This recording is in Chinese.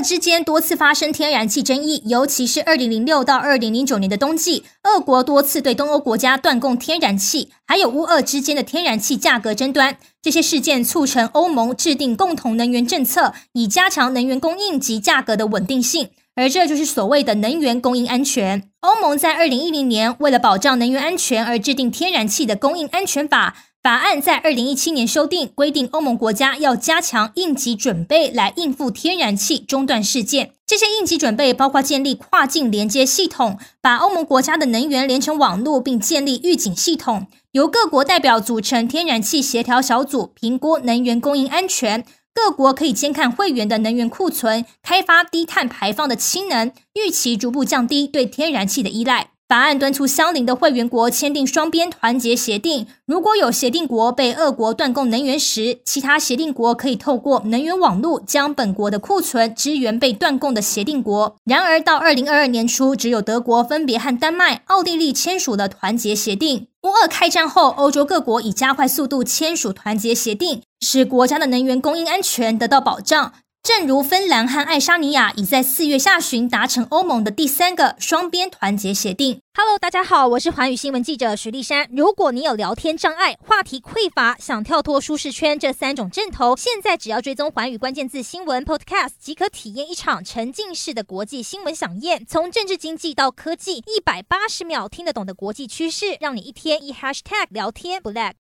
之间多次发生天然气争议，尤其是二零零六到二零零九年的冬季，俄国多次对东欧国家断供天然气，还有乌俄之间的天然气价格争端。这些事件促成欧盟制定共同能源政策，以加强能源供应及价格的稳定性。而这就是所谓的能源供应安全。欧盟在二零一零年为了保障能源安全而制定天然气的供应安全法。法案在二零一七年修订，规定欧盟国家要加强应急准备来应付天然气中断事件。这些应急准备包括建立跨境连接系统，把欧盟国家的能源连成网络，并建立预警系统。由各国代表组成天然气协调小组，评估能源供应安全。各国可以监看会员的能源库存，开发低碳排放的氢能，预期逐步降低对天然气的依赖。法案敦促相邻的会员国签订双边团结协定。如果有协定国被俄国断供能源时，其他协定国可以透过能源网络将本国的库存支援被断供的协定国。然而，到二零二二年初，只有德国分别和丹麦、奥地利签署了团结协定。乌俄开战后，欧洲各国以加快速度签署团结协定，使国家的能源供应安全得到保障。正如芬兰和爱沙尼亚已在四月下旬达成欧盟的第三个双边团结协定。Hello，大家好，我是环宇新闻记者徐丽珊。如果你有聊天障碍、话题匮乏，想跳脱舒适圈这三种阵头，现在只要追踪环宇关键字新闻 Podcast，即可体验一场沉浸式的国际新闻饗宴。从政治经济到科技，一百八十秒听得懂的国际趋势，让你一天一 Hashtag 聊天不 lag。